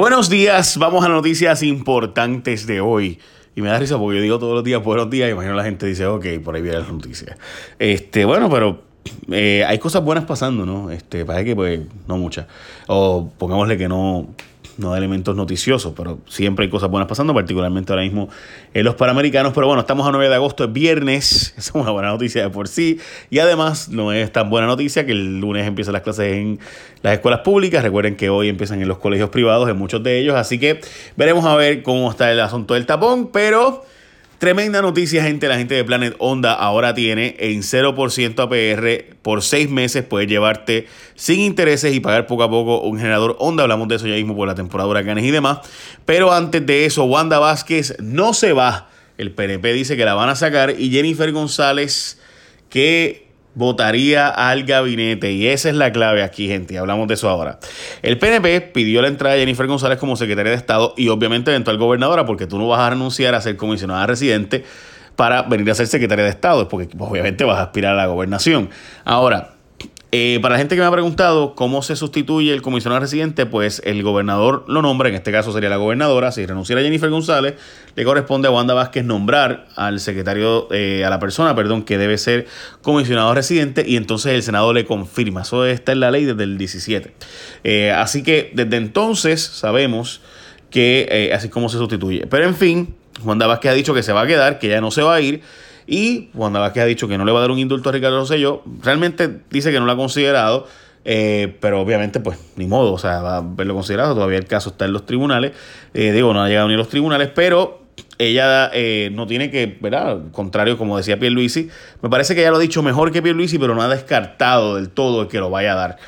Buenos días, vamos a noticias importantes de hoy. Y me da risa porque yo digo todos los días buenos días y imagino la gente dice, ok, por ahí viene las noticias. Este, bueno, pero eh, hay cosas buenas pasando, ¿no? Este, parece que pues no muchas. O pongámosle que no, no de elementos noticiosos, pero siempre hay cosas buenas pasando, particularmente ahora mismo en los Panamericanos. Pero bueno, estamos a 9 de agosto, es viernes, es una buena noticia de por sí. Y además no es tan buena noticia que el lunes empiezan las clases en las escuelas públicas. Recuerden que hoy empiezan en los colegios privados, en muchos de ellos. Así que veremos a ver cómo está el asunto del tapón, pero... Tremenda noticia, gente. La gente de Planet Onda ahora tiene en 0% APR por 6 meses. Puedes llevarte sin intereses y pagar poco a poco un generador Onda. Hablamos de eso ya mismo por la temporada de huracanes y demás. Pero antes de eso, Wanda Vázquez no se va. El PNP dice que la van a sacar y Jennifer González que votaría al gabinete. Y esa es la clave aquí, gente. Hablamos de eso ahora. El PNP pidió la entrada de Jennifer González como secretaria de Estado y obviamente eventual gobernadora, porque tú no vas a renunciar a ser comisionada residente para venir a ser secretaria de Estado, porque obviamente vas a aspirar a la gobernación. Ahora, eh, para la gente que me ha preguntado cómo se sustituye el comisionado residente, pues el gobernador lo nombra, en este caso sería la gobernadora, si renunciara Jennifer González, le corresponde a Wanda Vázquez nombrar al secretario, eh, a la persona, perdón, que debe ser comisionado residente y entonces el Senado le confirma. Eso está en la ley desde el 17. Eh, así que desde entonces sabemos que así como se sustituye. Pero en fin, Wanda Vázquez ha dicho que se va a quedar, que ya no se va a ir y Wanda Vázquez ha dicho que no le va a dar un indulto a Ricardo Rosselló. Realmente dice que no lo ha considerado. Eh, pero obviamente, pues, ni modo, o sea, va a verlo considerado. Todavía el caso está en los tribunales. Eh, digo, no ha llegado ni a los tribunales, pero ella eh, no tiene que, ¿verdad? Contrario, como decía Pierluisi, me parece que ella lo ha dicho mejor que Pierluisi, pero no ha descartado del todo el que lo vaya a dar.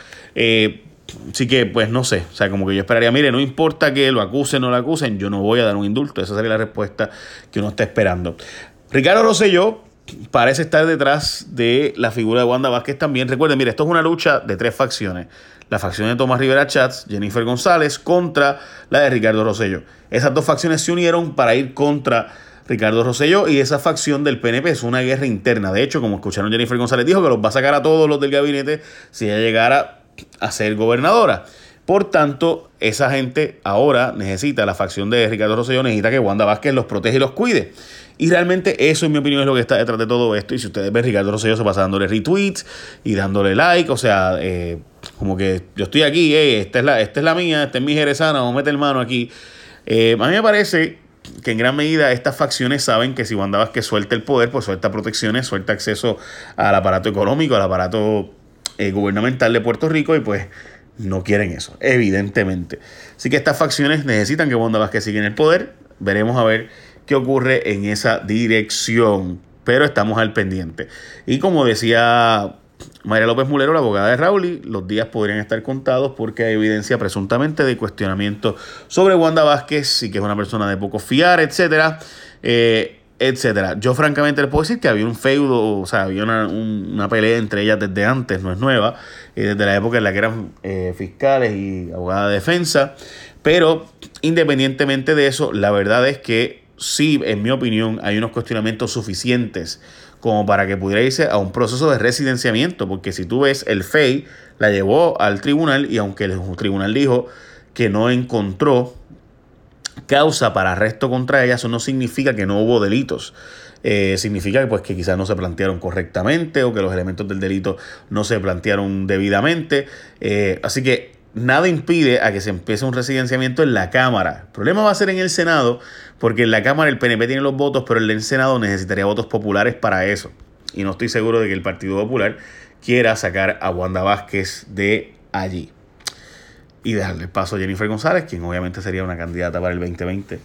Así que, pues no sé, o sea, como que yo esperaría, mire, no importa que lo acusen o no lo acusen, yo no voy a dar un indulto. Esa sería la respuesta que uno está esperando. Ricardo Rosselló parece estar detrás de la figura de Wanda Vázquez también. Recuerden, mire, esto es una lucha de tres facciones. La facción de Tomás Rivera Chats, Jennifer González, contra la de Ricardo Rosselló. Esas dos facciones se unieron para ir contra Ricardo Rosselló y esa facción del PNP es una guerra interna. De hecho, como escucharon Jennifer González, dijo que los va a sacar a todos los del gabinete si ella llegara a ser gobernadora. Por tanto, esa gente ahora necesita, la facción de Ricardo Rosselló necesita que Wanda Vázquez los protege y los cuide. Y realmente eso, en mi opinión, es lo que está detrás de todo esto. Y si ustedes ven, Ricardo Rosselló se pasa dándole retweets y dándole like. O sea, eh, como que yo estoy aquí, esta, es la, esta es la mía, esta es mi jerezana, vamos a meter mano aquí. Eh, a mí me parece que en gran medida estas facciones saben que si Wanda Vázquez suelta el poder, pues suelta protecciones, suelta acceso al aparato económico, al aparato eh, gubernamental de Puerto Rico y pues no quieren eso, evidentemente. Así que estas facciones necesitan que Wanda Vázquez siga en el poder. Veremos a ver qué ocurre en esa dirección. Pero estamos al pendiente. Y como decía María López Mulero, la abogada de Rauli, los días podrían estar contados porque hay evidencia presuntamente de cuestionamiento sobre Wanda Vázquez y que es una persona de poco fiar, etcétera. Eh, etcétera. Yo francamente les puedo decir que había un feudo, o sea, había una, pelea entre ellas desde antes, no es nueva, eh, desde la época en la que eran eh, fiscales y abogadas de defensa, pero independientemente de eso, la verdad es que sí, en mi opinión, hay unos cuestionamientos suficientes como para que pudiera irse a un proceso de residenciamiento, porque si tú ves, el FEI la llevó al tribunal y aunque el tribunal dijo que no encontró causa para arresto contra ella, eso no significa que no hubo delitos. Eh, significa pues, que quizás no se plantearon correctamente o que los elementos del delito no se plantearon debidamente. Eh, así que nada impide a que se empiece un residenciamiento en la Cámara. El problema va a ser en el Senado, porque en la Cámara el PNP tiene los votos, pero el Senado necesitaría votos populares para eso. Y no estoy seguro de que el Partido Popular quiera sacar a Wanda Vázquez de allí. Y darle paso a Jennifer González, quien obviamente sería una candidata para el 2020.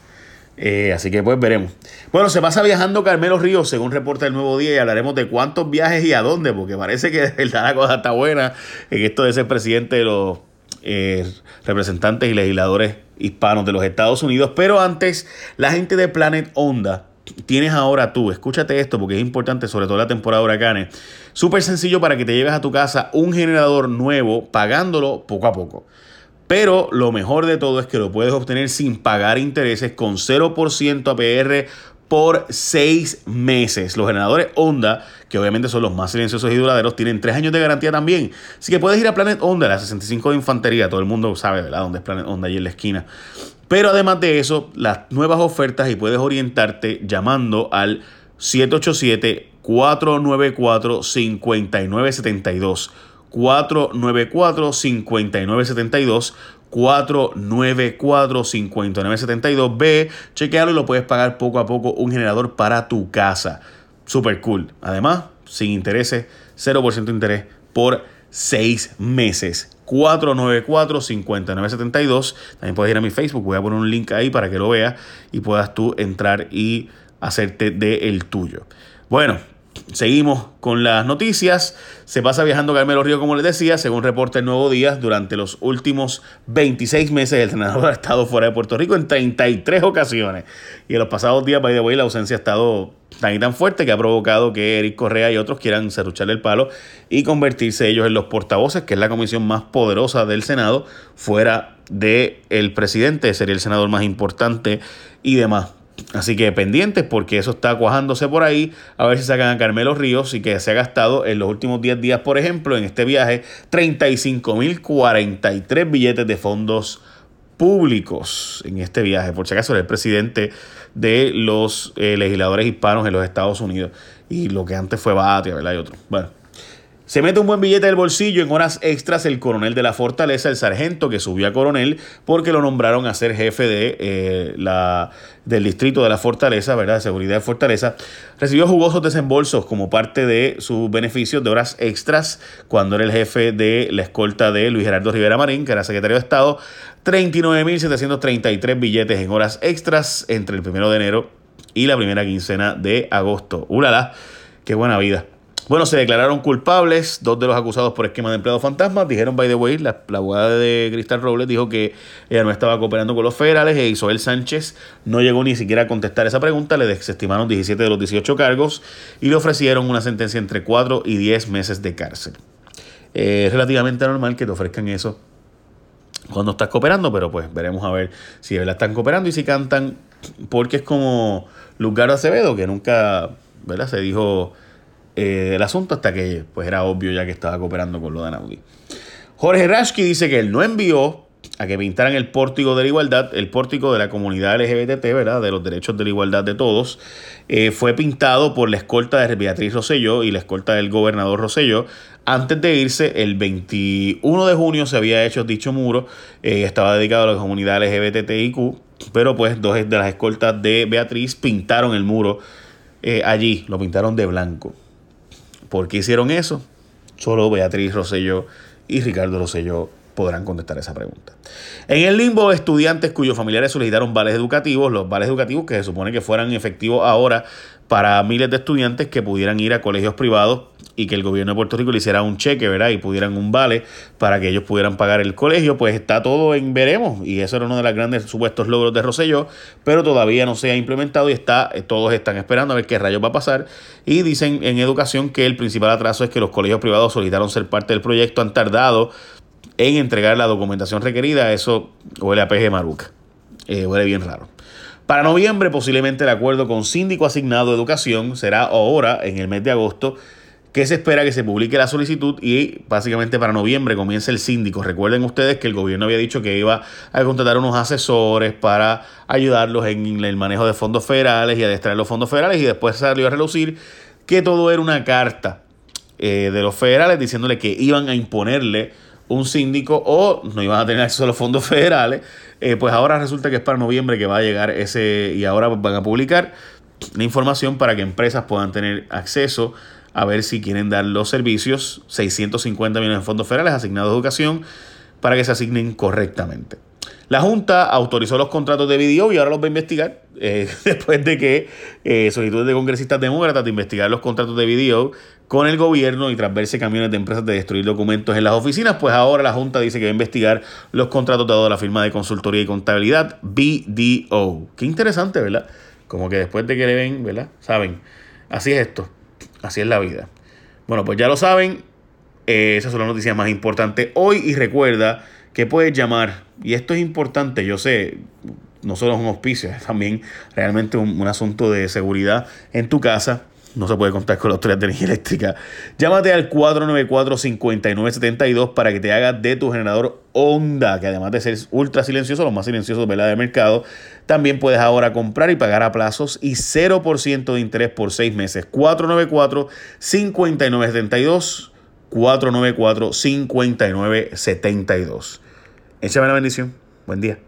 Eh, así que pues veremos. Bueno, se pasa viajando Carmelo Ríos, según reporta el Nuevo Día, y hablaremos de cuántos viajes y a dónde, porque parece que la cosa está buena en esto de ser presidente de los eh, representantes y legisladores hispanos de los Estados Unidos. Pero antes, la gente de Planet Onda, tienes ahora tú, escúchate esto porque es importante, sobre todo la temporada de huracanes. Súper sencillo para que te lleves a tu casa un generador nuevo pagándolo poco a poco. Pero lo mejor de todo es que lo puedes obtener sin pagar intereses con 0% APR por seis meses. Los generadores Honda, que obviamente son los más silenciosos y duraderos, tienen tres años de garantía también. Así que puedes ir a Planet Honda, la 65 de infantería. Todo el mundo sabe, ¿verdad?, dónde es Planet Honda, ahí en la esquina. Pero además de eso, las nuevas ofertas y puedes orientarte llamando al 787-494-5972. 494-5972. 494-5972. Ve, chequealo y lo puedes pagar poco a poco un generador para tu casa. Super cool. Además, sin intereses, 0% de interés por 6 meses. 494-5972. También puedes ir a mi Facebook. Voy a poner un link ahí para que lo veas y puedas tú entrar y hacerte de el tuyo. Bueno, Seguimos con las noticias. Se pasa viajando Carmelo Río, como les decía, según reporta el Nuevo Día, durante los últimos 26 meses el senador ha estado fuera de Puerto Rico en 33 ocasiones. Y en los pasados días, by the way, la ausencia ha estado tan y tan fuerte que ha provocado que Eric Correa y otros quieran serrucharle el palo y convertirse ellos en los portavoces, que es la comisión más poderosa del Senado, fuera del el presidente, sería el senador más importante y demás. Así que pendientes porque eso está cuajándose por ahí. A ver si sacan a Carmelo Ríos y que se ha gastado en los últimos 10 días, por ejemplo, en este viaje, 35.043 billetes de fondos públicos en este viaje. Por si acaso, era el presidente de los eh, legisladores hispanos en los Estados Unidos. Y lo que antes fue Batia, ¿verdad? Y otro. Bueno. Se mete un buen billete del bolsillo en horas extras el coronel de la fortaleza, el sargento que subió a coronel porque lo nombraron a ser jefe de eh, la, del distrito de la fortaleza, ¿verdad? Seguridad de fortaleza. Recibió jugosos desembolsos como parte de sus beneficios de horas extras cuando era el jefe de la escolta de Luis Gerardo Rivera Marín, que era secretario de Estado. 39.733 billetes en horas extras entre el primero de enero y la primera quincena de agosto. ¡Ulala! ¡Qué buena vida! Bueno, se declararon culpables dos de los acusados por esquema de empleados fantasmas. Dijeron, by the way, la, abogada de Cristal Robles dijo que ella no estaba cooperando con los federales e Isabel Sánchez no llegó ni siquiera a contestar esa pregunta. Le desestimaron 17 de los 18 cargos y le ofrecieron una sentencia entre 4 y 10 meses de cárcel. es relativamente normal que te ofrezcan eso cuando estás cooperando, pero pues veremos a ver si de verdad están cooperando y si cantan, porque es como Lugar Acevedo, que nunca ¿verdad? se dijo eh, el asunto hasta que pues era obvio ya que estaba cooperando con lo de Anaudi. Jorge Rashki dice que él no envió a que pintaran el pórtico de la igualdad, el pórtico de la comunidad LGBT, ¿verdad? De los derechos de la igualdad de todos. Eh, fue pintado por la escolta de Beatriz Rosselló y la escolta del gobernador Rosselló. Antes de irse, el 21 de junio se había hecho dicho muro, eh, estaba dedicado a la comunidad LGBTIQ, pero pues dos de las escoltas de Beatriz pintaron el muro allí, lo pintaron de blanco. ¿Por qué hicieron eso? Solo Beatriz Rosselló y Ricardo Rosselló podrán contestar esa pregunta. En el limbo, estudiantes cuyos familiares solicitaron vales educativos, los vales educativos que se supone que fueran efectivos ahora para miles de estudiantes que pudieran ir a colegios privados y que el gobierno de Puerto Rico le hiciera un cheque, ¿verdad? Y pudieran un vale para que ellos pudieran pagar el colegio, pues está todo en veremos. Y eso era uno de los grandes supuestos logros de Rosselló, pero todavía no se ha implementado y está, eh, todos están esperando a ver qué rayos va a pasar. Y dicen en educación que el principal atraso es que los colegios privados solicitaron ser parte del proyecto, han tardado en entregar la documentación requerida. Eso huele a PG Maruca. Eh, huele bien raro. Para noviembre, posiblemente el acuerdo con síndico asignado de educación será ahora, en el mes de agosto, que se espera que se publique la solicitud y básicamente para noviembre comience el síndico. Recuerden ustedes que el gobierno había dicho que iba a contratar unos asesores para ayudarlos en el manejo de fondos federales y a distraer los fondos federales y después salió a relucir que todo era una carta eh, de los federales diciéndole que iban a imponerle un síndico o no iban a tener acceso a los fondos federales. Eh, pues ahora resulta que es para noviembre que va a llegar ese y ahora van a publicar la información para que empresas puedan tener acceso a ver si quieren dar los servicios, 650 millones de fondos federales asignados a educación, para que se asignen correctamente. La Junta autorizó los contratos de video y ahora los va a investigar, eh, después de que eh, solicitudes de congresistas demócratas de investigar los contratos de video con el gobierno y tras verse camiones de empresas de destruir documentos en las oficinas, pues ahora la Junta dice que va a investigar los contratos dados a la firma de consultoría y contabilidad BDO. Qué interesante, ¿verdad? Como que después de que le ven, ¿verdad? Saben, así es esto. Así es la vida. Bueno, pues ya lo saben. Eh, esas son las noticias más importantes hoy. Y recuerda que puedes llamar. Y esto es importante, yo sé. no solo es un hospicio, es también realmente un, un asunto de seguridad en tu casa no se puede contar con los tres de energía eléctrica. Llámate al 494-5972 para que te hagas de tu generador Honda, que además de ser ultra silencioso, los más silenciosos del mercado, también puedes ahora comprar y pagar a plazos y 0% de interés por 6 meses. 494-5972. 494-5972. Échame la bendición. Buen día.